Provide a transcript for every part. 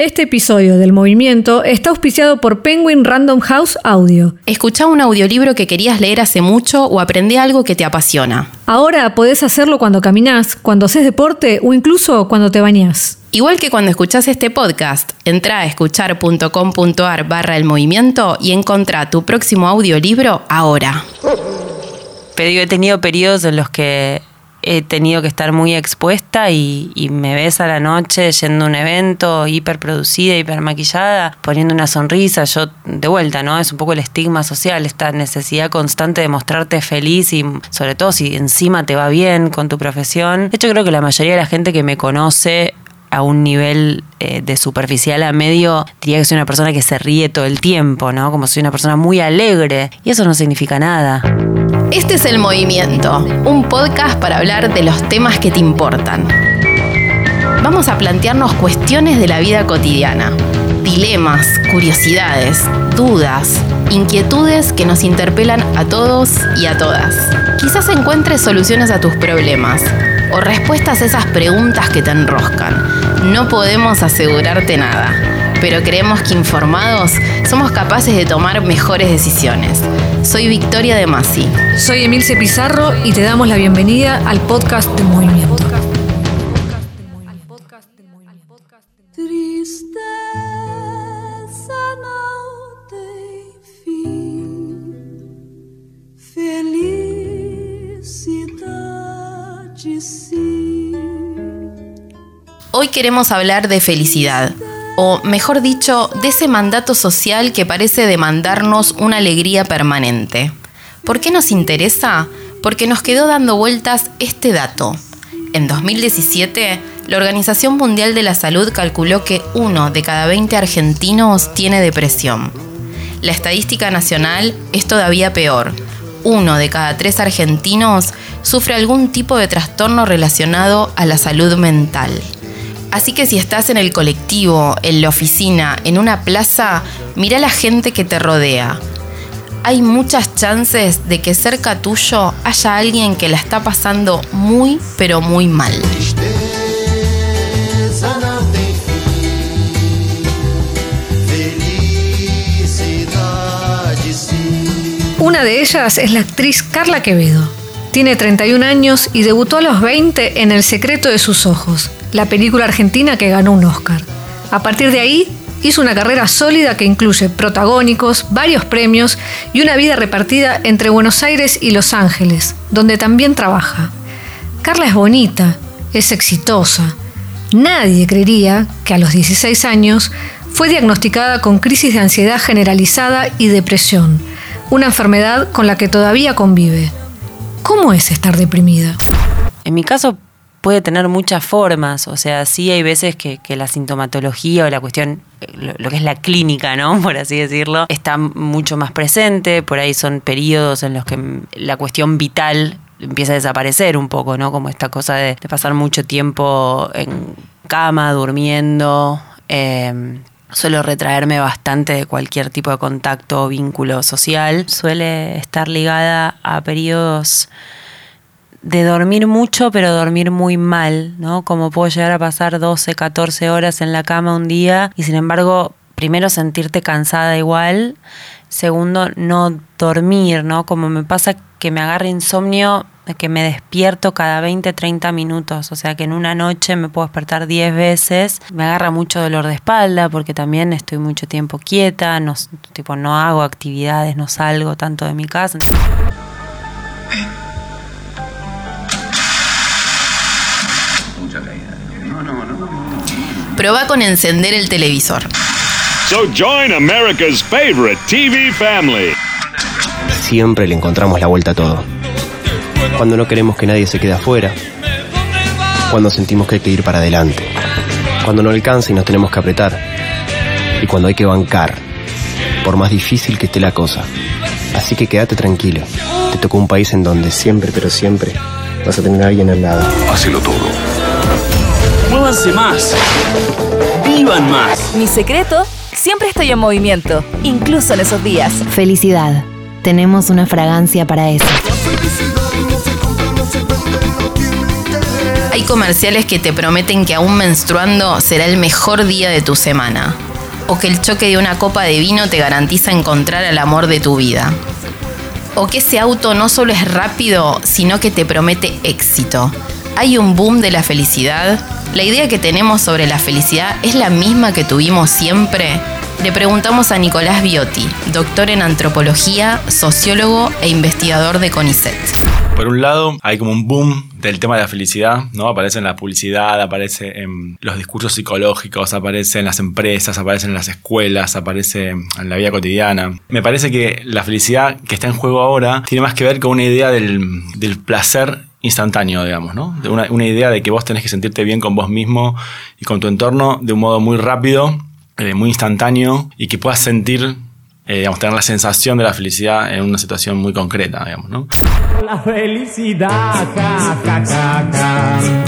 Este episodio del movimiento está auspiciado por Penguin Random House Audio. Escucha un audiolibro que querías leer hace mucho o aprende algo que te apasiona. Ahora podés hacerlo cuando caminás, cuando haces deporte o incluso cuando te bañás. Igual que cuando escuchás este podcast, entra a escuchar.com.ar barra el movimiento y encontrá tu próximo audiolibro ahora. Pero he tenido periodos en los que he tenido que estar muy expuesta y, me ves a la noche yendo a un evento hiperproducida, hipermaquillada, poniendo una sonrisa, yo de vuelta, ¿no? Es un poco el estigma social, esta necesidad constante de mostrarte feliz y sobre todo si encima te va bien con tu profesión. De hecho, creo que la mayoría de la gente que me conoce a un nivel eh, de superficial a medio, diría que soy una persona que se ríe todo el tiempo, ¿no? Como soy una persona muy alegre. Y eso no significa nada. Este es El Movimiento, un podcast para hablar de los temas que te importan. Vamos a plantearnos cuestiones de la vida cotidiana, dilemas, curiosidades, dudas, inquietudes que nos interpelan a todos y a todas. Quizás encuentres soluciones a tus problemas o respuestas a esas preguntas que te enroscan. No podemos asegurarte nada, pero creemos que informados somos capaces de tomar mejores decisiones. Soy Victoria de Masi. Soy Emilce Pizarro y te damos la bienvenida al podcast del movimiento. Hoy queremos hablar de felicidad, o mejor dicho, de ese mandato social que parece demandarnos una alegría permanente. ¿Por qué nos interesa? Porque nos quedó dando vueltas este dato. En 2017, la Organización Mundial de la Salud calculó que uno de cada 20 argentinos tiene depresión. La estadística nacional es todavía peor. Uno de cada tres argentinos sufre algún tipo de trastorno relacionado a la salud mental. Así que si estás en el colectivo, en la oficina, en una plaza, mira la gente que te rodea. Hay muchas chances de que cerca tuyo haya alguien que la está pasando muy, pero muy mal. Una de ellas es la actriz Carla Quevedo. Tiene 31 años y debutó a los 20 en El secreto de sus ojos, la película argentina que ganó un Oscar. A partir de ahí, hizo una carrera sólida que incluye protagónicos, varios premios y una vida repartida entre Buenos Aires y Los Ángeles, donde también trabaja. Carla es bonita, es exitosa. Nadie creería que a los 16 años fue diagnosticada con crisis de ansiedad generalizada y depresión, una enfermedad con la que todavía convive. ¿Cómo es estar deprimida? En mi caso puede tener muchas formas, o sea, sí hay veces que, la sintomatología o la cuestión, lo, que es la clínica, ¿no? Por así decirlo, está mucho más presente, por ahí son periodos en los que la cuestión vital empieza a desaparecer un poco, ¿no? Como esta cosa de, pasar mucho tiempo en cama, durmiendo. Eh, suelo retraerme bastante de cualquier tipo de contacto o vínculo social. Suele estar ligada a periodos de dormir mucho, pero dormir muy mal, ¿no? Como puedo llegar a pasar 12, 14 horas en la cama un día y sin embargo, primero sentirte cansada igual, segundo, no dormir, ¿no? Como me pasa que me agarra insomnio, que me despierto cada 20, 30 minutos, o sea que en una noche me puedo despertar 10 veces, me agarra mucho dolor de espalda porque también estoy mucho tiempo quieta, no, tipo, no hago actividades, no salgo tanto de mi casa. Proba con encender el televisor. So join America's favorite TV family. Siempre le encontramos la vuelta a todo. Cuando no queremos que nadie se quede afuera. Cuando sentimos que hay que ir para adelante. Cuando no alcanza y nos tenemos que apretar. Y cuando hay que bancar. Por más difícil que esté la cosa. Así que quédate tranquilo. Te tocó un país en donde siempre, pero siempre, vas a tener a alguien al lado. Hacelo todo Muévanse más. Vivan más. Mi secreto, siempre estoy en movimiento, incluso en esos días. Felicidad. Tenemos una fragancia para eso. Hay comerciales que te prometen que aún menstruando será el mejor día de tu semana. O que el choque de una copa de vino te garantiza encontrar al amor de tu vida. O que ese auto no solo es rápido, sino que te promete éxito. Hay un boom de la felicidad. La idea que tenemos sobre la felicidad es la misma que tuvimos siempre. Le preguntamos a Nicolás Biotti, doctor en antropología, sociólogo e investigador de CONICET. Por un lado, hay como un boom del tema de la felicidad, ¿no? Aparece en la publicidad, aparece en los discursos psicológicos, aparece en las empresas, aparece en las escuelas, aparece en la vida cotidiana. Me parece que la felicidad que está en juego ahora tiene más que ver con una idea del, placer instantáneo, digamos, ¿no? De una, una, idea de que vos tenés que sentirte bien con vos mismo y con tu entorno de un modo muy rápido, eh, muy instantáneo y que puedas sentir eh, digamos, tener la sensación de la felicidad en una situación muy concreta, digamos, ¿no? La felicidad,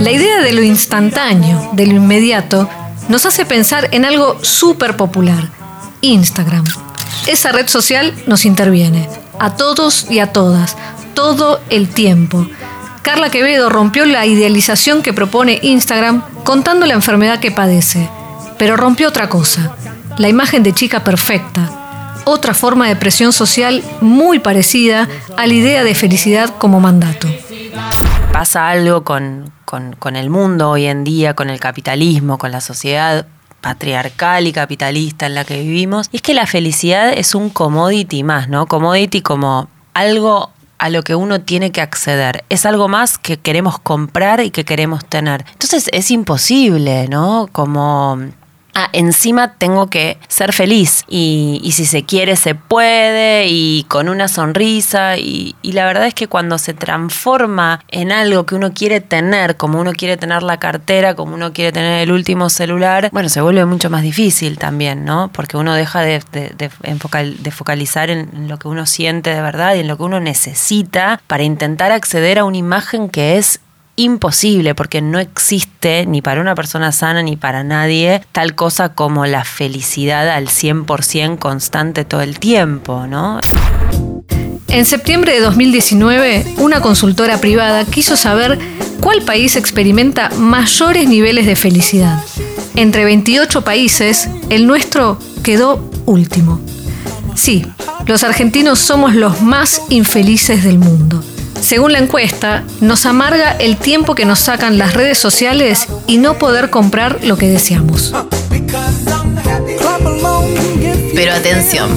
La idea de lo instantáneo, de lo inmediato, nos hace pensar en algo súper popular, Instagram. Esa red social nos interviene, a todos y a todas, todo el tiempo. Carla Quevedo rompió la idealización que propone Instagram contando la enfermedad que padece, pero rompió otra cosa, la imagen de chica perfecta, otra forma de presión social muy parecida a la idea de felicidad como mandato. Pasa algo con, con, el mundo hoy en día, con el capitalismo, con la sociedad patriarcal y capitalista en la que vivimos, y es que la felicidad es un commodity más, ¿no? Commodity como algo a lo que uno tiene que acceder. Es algo más que queremos comprar y que queremos tener. Entonces es imposible, ¿no? Como ah, encima tengo que ser feliz y, si se quiere se puede y con una sonrisa y, la verdad es que cuando se transforma en algo que uno quiere tener, como uno quiere tener la cartera, como uno quiere tener el último celular, bueno, se vuelve mucho más difícil también, ¿no? Porque uno deja de, de focalizar en lo que uno siente de verdad y en lo que uno necesita para intentar acceder a una imagen que es imposible porque no existe ni para una persona sana ni para nadie tal cosa como la felicidad al 100% constante todo el tiempo, ¿no? En septiembre de 2019, una consultora privada quiso saber cuál país experimenta mayores niveles de felicidad. Entre 28 países, el nuestro quedó último. Sí, los argentinos somos los más infelices del mundo. Según la encuesta, nos amarga el tiempo que nos sacan las redes sociales y no poder comprar lo que deseamos. Pero atención,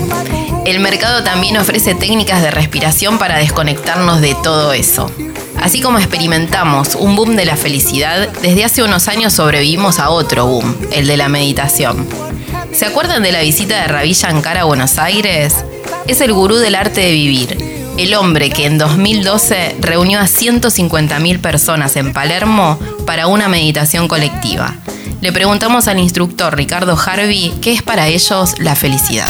el mercado también ofrece técnicas de respiración para desconectarnos de todo eso. Así como experimentamos un boom de la felicidad, desde hace unos años sobrevivimos a otro boom, el de la meditación. ¿Se acuerdan de la visita de Ravi Shankar a Buenos Aires? Es el gurú del arte de vivir el hombre que en 2012 reunió a 150.000 personas en Palermo para una meditación colectiva. Le preguntamos al instructor Ricardo Harvey qué es para ellos la felicidad.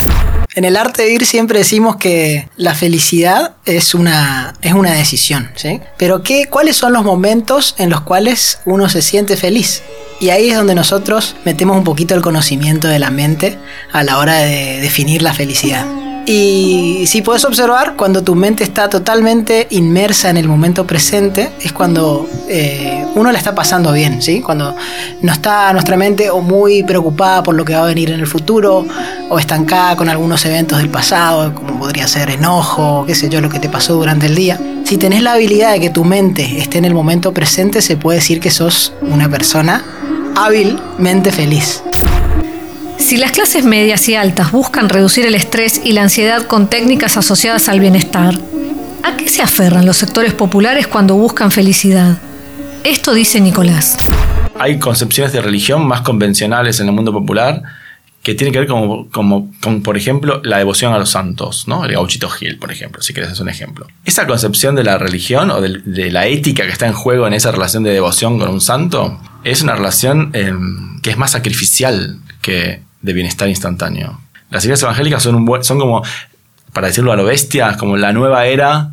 En el arte de vivir siempre decimos que la felicidad es una, es una decisión, ¿sí? Pero ¿qué, ¿cuáles son los momentos en los cuales uno se siente feliz? Y ahí es donde nosotros metemos un poquito el conocimiento de la mente a la hora de definir la felicidad. Y si puedes observar, cuando tu mente está totalmente inmersa en el momento presente, es cuando eh, uno la está pasando bien, ¿sí? Cuando no está nuestra mente o muy preocupada por lo que va a venir en el futuro, o estancada con algunos eventos del pasado, como podría ser enojo, qué sé yo, lo que te pasó durante el día. Si tenés la habilidad de que tu mente esté en el momento presente, se puede decir que sos una persona hábilmente feliz. Si las clases medias y altas buscan reducir el estrés y la ansiedad con técnicas asociadas al bienestar, ¿a qué se aferran los sectores populares cuando buscan felicidad? Esto dice Nicolás. Hay concepciones de religión más convencionales en el mundo popular que tienen que ver como, con, por ejemplo, la devoción a los santos, ¿no? El gauchito Gil, por ejemplo, si quieres hacer un ejemplo. Esa concepción de la religión o de, la ética que está en juego en esa relación de devoción con un santo es una relación em, que es más sacrificial que de bienestar instantáneo. Las iglesias evangélicas son, un son como, para decirlo a lo bestia, como la nueva era,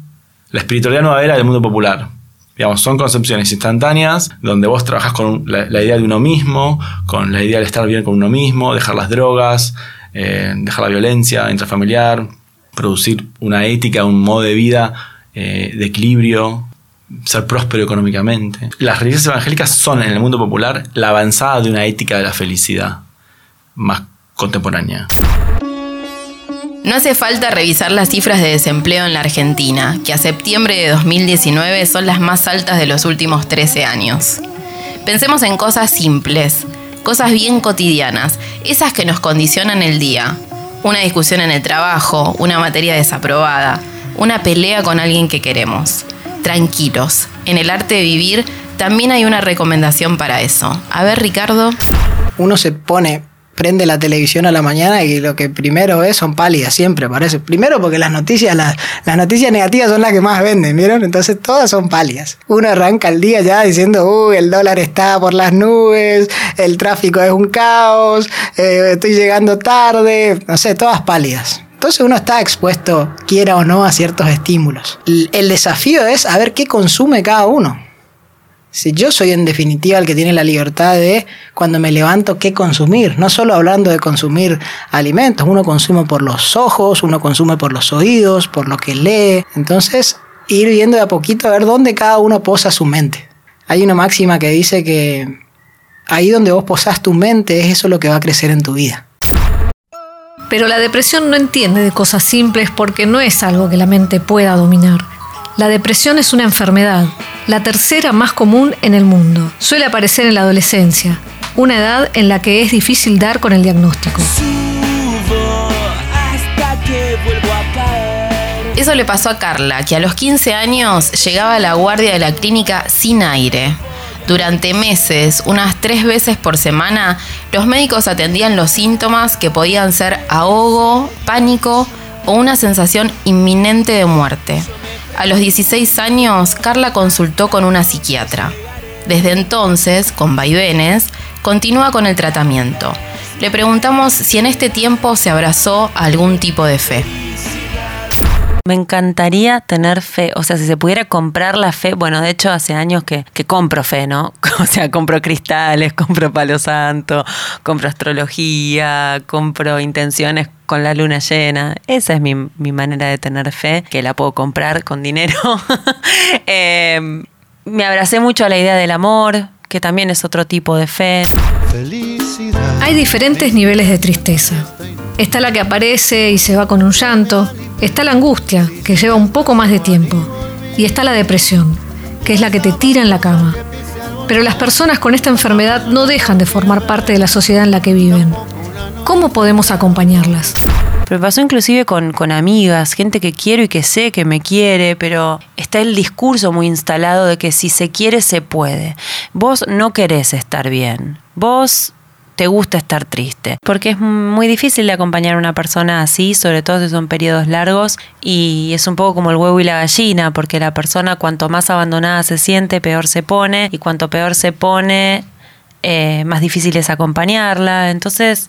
la espiritualidad nueva era del mundo popular. Digamos, son concepciones instantáneas donde vos trabajas con la, idea de uno mismo, con la idea de estar bien con uno mismo, dejar las drogas, eh, dejar la violencia intrafamiliar, producir una ética, un modo de vida eh, de equilibrio, ser próspero económicamente. Las religiones evangélicas son en el mundo popular la avanzada de una ética de la felicidad más contemporánea. No hace falta revisar las cifras de desempleo en la Argentina, que a septiembre de 2019 son las más altas de los últimos 13 años. Pensemos en cosas simples, cosas bien cotidianas, esas que nos condicionan el día. Una discusión en el trabajo, una materia desaprobada, una pelea con alguien que queremos. Tranquilos, en el arte de vivir también hay una recomendación para eso. A ver, Ricardo. Uno se pone prende la televisión a la mañana y lo que primero ve son pálidas, siempre parece. Primero porque las noticias, las, las noticias negativas son las que más venden, ¿vieron? Entonces todas son pálidas. Uno arranca el día ya diciendo, uy, el dólar está por las nubes, el tráfico es un caos, eh, estoy llegando tarde, no sé, todas pálidas. Entonces uno está expuesto, quiera o no, a ciertos estímulos. El desafío es a ver qué consume cada uno. Si yo soy en definitiva el que tiene la libertad de cuando me levanto qué consumir, no solo hablando de consumir alimentos, uno consume por los ojos, uno consume por los oídos, por lo que lee, entonces ir viendo de a poquito a ver dónde cada uno posa su mente. Hay una máxima que dice que ahí donde vos posas tu mente es eso lo que va a crecer en tu vida. Pero la depresión no entiende de cosas simples porque no es algo que la mente pueda dominar. La depresión es una enfermedad, la tercera más común en el mundo. Suele aparecer en la adolescencia, una edad en la que es difícil dar con el diagnóstico. Eso le pasó a Carla, que a los 15 años llegaba a la guardia de la clínica sin aire. Durante meses, unas tres veces por semana, los médicos atendían los síntomas que podían ser ahogo, pánico o una sensación inminente de muerte. A los 16 años, Carla consultó con una psiquiatra. Desde entonces, con vaivenes, continúa con el tratamiento. Le preguntamos si en este tiempo se abrazó algún tipo de fe. Me encantaría tener fe, o sea, si se pudiera comprar la fe, bueno, de hecho hace años que, compro fe, ¿no? O sea, compro cristales, compro palo santo, compro astrología, compro intenciones con la luna llena. Esa es mi, mi manera de tener fe, que la puedo comprar con dinero. eh, me abracé mucho a la idea del amor, que también es otro tipo de fe. Hay diferentes niveles de tristeza. Está la que aparece y se va con un llanto, está la angustia, que lleva un poco más de tiempo, y está la depresión, que es la que te tira en la cama. Pero las personas con esta enfermedad no dejan de formar parte de la sociedad en la que viven. ¿Cómo podemos acompañarlas? Pero pasó inclusive con, con, amigas, gente que quiero y que sé que me quiere, pero está el discurso muy instalado de que si se quiere, se puede. Vos no querés estar bien. Vos te gusta estar triste. Porque es muy difícil de acompañar a una persona así, sobre todo si son periodos largos, y es un poco como el huevo y la gallina, porque la persona cuanto más abandonada se siente, peor se pone, y cuanto peor se pone, eh, más difícil es acompañarla. Entonces,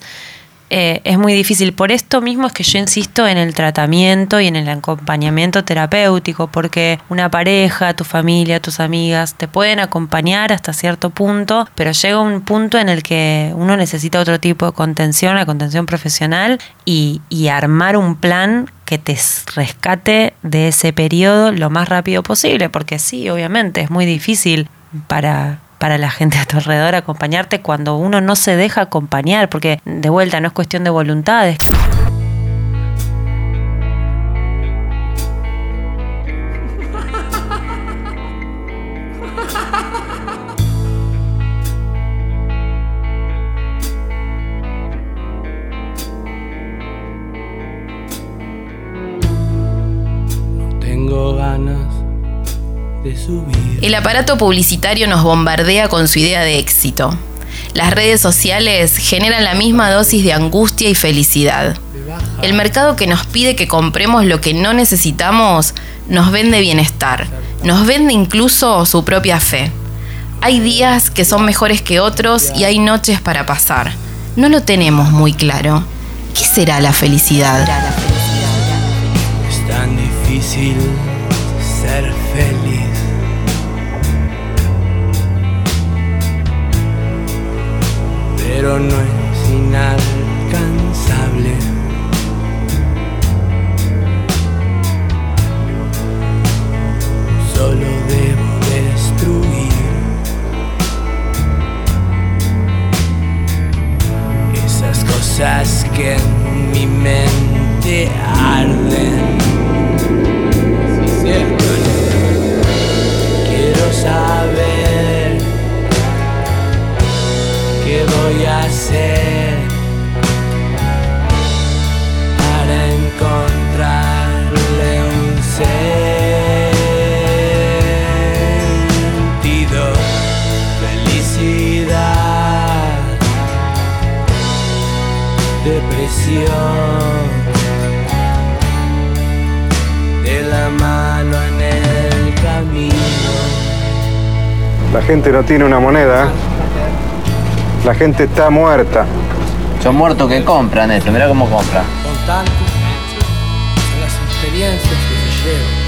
eh, es muy difícil. Por esto mismo es que yo insisto en el tratamiento y en el acompañamiento terapéutico, porque una pareja, tu familia, tus amigas te pueden acompañar hasta cierto punto, pero llega un punto en el que uno necesita otro tipo de contención, la contención profesional, y, y armar un plan que te rescate de ese periodo lo más rápido posible, porque sí, obviamente es muy difícil para para la gente a tu alrededor acompañarte cuando uno no se deja acompañar, porque de vuelta no es cuestión de voluntades. No tengo ganas el aparato publicitario nos bombardea con su idea de éxito. Las redes sociales generan la misma dosis de angustia y felicidad. El mercado que nos pide que compremos lo que no necesitamos nos vende bienestar, nos vende incluso su propia fe. Hay días que son mejores que otros y hay noches para pasar. No lo tenemos muy claro. ¿Qué será la felicidad? Es tan difícil ser feliz. pero no es inalcanzable. Solo debo destruir esas cosas que en mi mente arden. Sí, sí. Quiero saber. Voy a hacer para encontrarle un sentido, felicidad, depresión. De la mano en el camino. La gente no tiene una moneda. La gente está muerta. Son muertos que compran esto, mira cómo compran.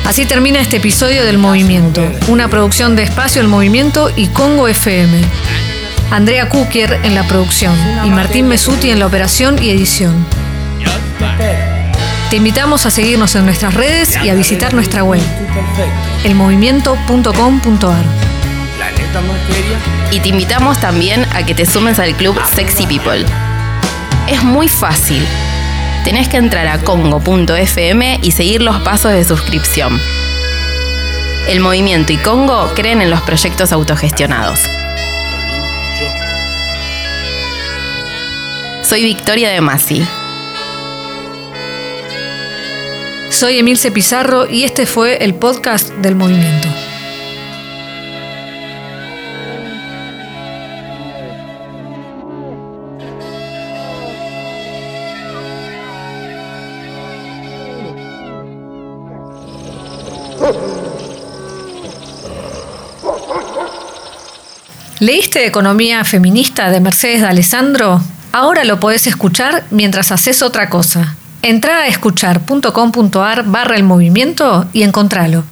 Así termina este episodio del Movimiento, una producción de Espacio El Movimiento y Congo FM. Andrea Kukier en la producción y Martín Mesuti en la operación y edición. Te invitamos a seguirnos en nuestras redes y a visitar nuestra web, elmovimiento.com.ar. Materia. Y te invitamos también a que te sumes al club Sexy People. Es muy fácil. Tenés que entrar a congo.fm y seguir los pasos de suscripción. El movimiento y Congo creen en los proyectos autogestionados. Soy Victoria de Masi. Soy Emilce Pizarro y este fue el podcast del Movimiento. ¿Leíste Economía Feminista de Mercedes de Alessandro? Ahora lo podés escuchar mientras haces otra cosa. Entrá a escuchar.com.ar barra el movimiento y encontralo.